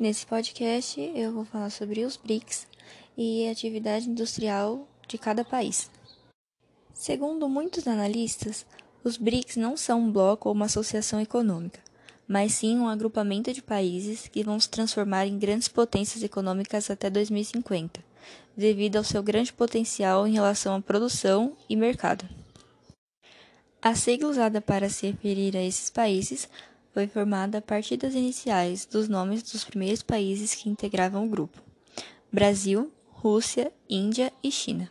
Nesse podcast eu vou falar sobre os BRICS e a atividade industrial de cada país. Segundo muitos analistas, os BRICS não são um bloco ou uma associação econômica, mas sim um agrupamento de países que vão se transformar em grandes potências econômicas até 2050, devido ao seu grande potencial em relação à produção e mercado. A sigla usada para se referir a esses países foi formada a partir das iniciais dos nomes dos primeiros países que integravam o grupo: Brasil, Rússia, Índia e China.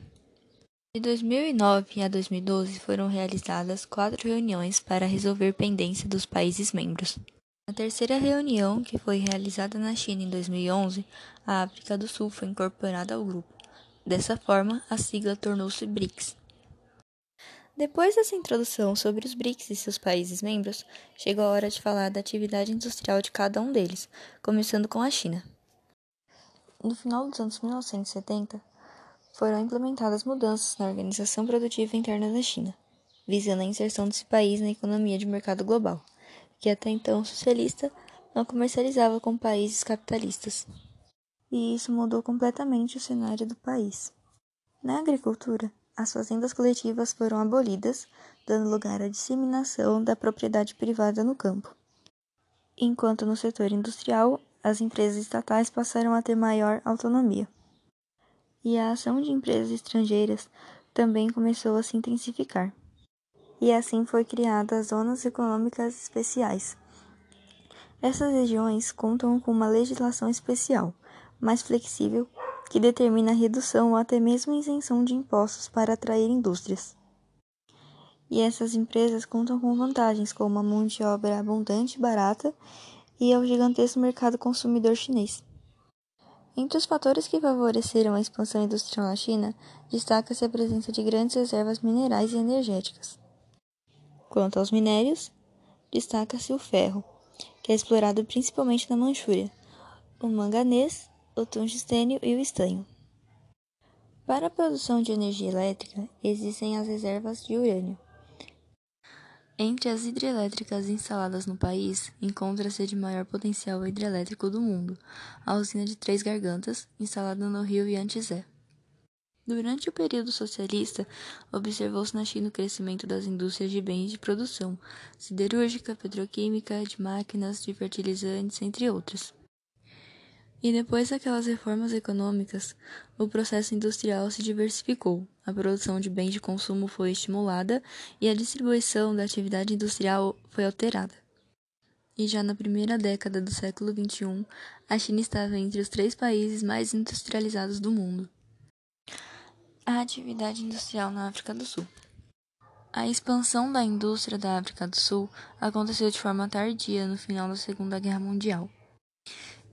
De 2009 a 2012 foram realizadas quatro reuniões para resolver pendência dos países membros. Na terceira reunião, que foi realizada na China em 2011, a África do Sul foi incorporada ao grupo. Dessa forma, a sigla tornou-se BRICS. Depois dessa introdução sobre os BRICS e seus países membros, chegou a hora de falar da atividade industrial de cada um deles, começando com a China. No final dos anos 1970, foram implementadas mudanças na organização produtiva interna da China, visando a inserção desse país na economia de mercado global, que até então socialista não comercializava com países capitalistas. E isso mudou completamente o cenário do país. Na agricultura, as fazendas coletivas foram abolidas, dando lugar à disseminação da propriedade privada no campo. Enquanto no setor industrial, as empresas estatais passaram a ter maior autonomia. E a ação de empresas estrangeiras também começou a se intensificar. E assim foi criada as zonas econômicas especiais. Essas regiões contam com uma legislação especial, mais flexível que determina a redução ou até mesmo isenção de impostos para atrair indústrias. E essas empresas contam com vantagens como a mão de obra abundante e barata e ao gigantesco mercado consumidor chinês. Entre os fatores que favoreceram a expansão industrial na China, destaca-se a presença de grandes reservas minerais e energéticas. Quanto aos minérios, destaca-se o ferro, que é explorado principalmente na Manchúria, o manganês o tungstênio e o estanho. Para a produção de energia elétrica, existem as reservas de urânio. Entre as hidrelétricas instaladas no país, encontra-se a de maior potencial hidrelétrico do mundo, a usina de Três Gargantas, instalada no rio Yangtze. Durante o período socialista, observou-se na China o crescimento das indústrias de bens de produção, siderúrgica, petroquímica, de máquinas, de fertilizantes, entre outras. E depois daquelas reformas econômicas, o processo industrial se diversificou, a produção de bens de consumo foi estimulada e a distribuição da atividade industrial foi alterada. E já na primeira década do século XXI, a China estava entre os três países mais industrializados do mundo. A atividade industrial na África do Sul. A expansão da indústria da África do Sul aconteceu de forma tardia no final da Segunda Guerra Mundial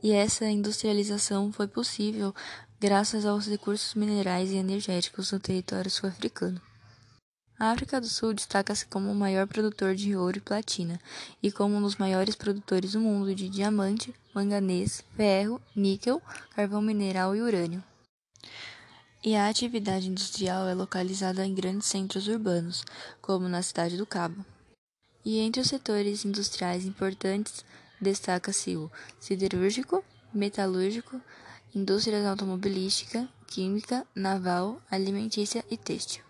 e essa industrialização foi possível graças aos recursos minerais e energéticos do território sul-africano. A África do Sul destaca-se como o maior produtor de ouro e platina e como um dos maiores produtores do mundo de diamante, manganês, ferro, níquel, carvão mineral e urânio. E a atividade industrial é localizada em grandes centros urbanos, como na cidade do Cabo. E entre os setores industriais importantes destaca-se o siderúrgico, metalúrgico, indústrias automobilística, química, naval, alimentícia e têxtil.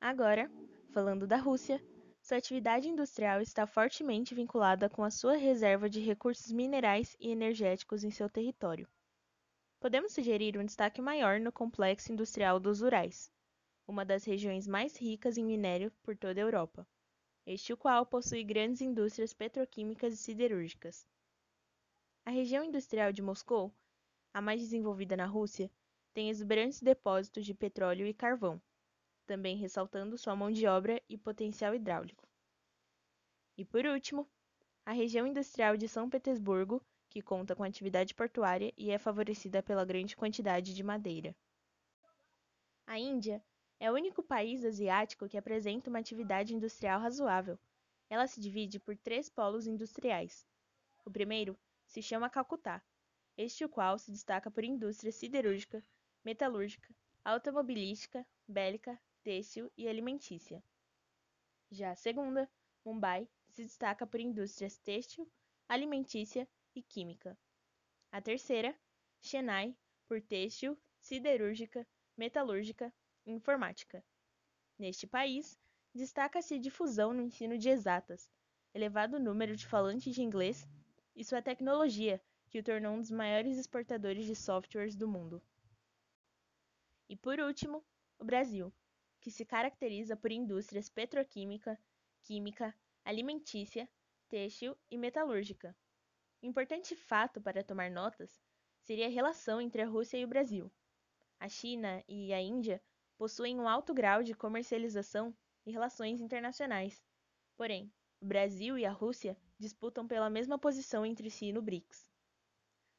Agora, falando da Rússia, sua atividade industrial está fortemente vinculada com a sua reserva de recursos minerais e energéticos em seu território. Podemos sugerir um destaque maior no complexo industrial dos Urais, uma das regiões mais ricas em minério por toda a Europa este o qual possui grandes indústrias petroquímicas e siderúrgicas. A região industrial de Moscou, a mais desenvolvida na Rússia, tem exuberantes depósitos de petróleo e carvão, também ressaltando sua mão de obra e potencial hidráulico. E por último, a região industrial de São Petersburgo, que conta com atividade portuária e é favorecida pela grande quantidade de madeira. A Índia é o único país asiático que apresenta uma atividade industrial razoável. Ela se divide por três polos industriais. O primeiro se chama Calcutá, este o qual se destaca por indústria siderúrgica, metalúrgica, automobilística, bélica, têxtil e alimentícia. Já a segunda, Mumbai, se destaca por indústrias têxtil, alimentícia e química. A terceira, Chennai, por têxtil, siderúrgica, metalúrgica informática. Neste país, destaca-se a difusão no ensino de exatas, elevado número de falantes de inglês e sua tecnologia, que o tornou um dos maiores exportadores de softwares do mundo. E por último, o Brasil, que se caracteriza por indústrias petroquímica, química, alimentícia, têxtil e metalúrgica. Importante fato para tomar notas seria a relação entre a Rússia e o Brasil. A China e a Índia possuem um alto grau de comercialização e relações internacionais. Porém, o Brasil e a Rússia disputam pela mesma posição entre si no BRICS.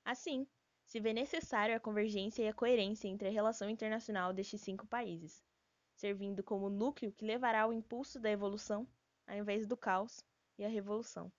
Assim, se vê necessário a convergência e a coerência entre a relação internacional destes cinco países, servindo como núcleo que levará ao impulso da evolução, ao invés do caos e a revolução.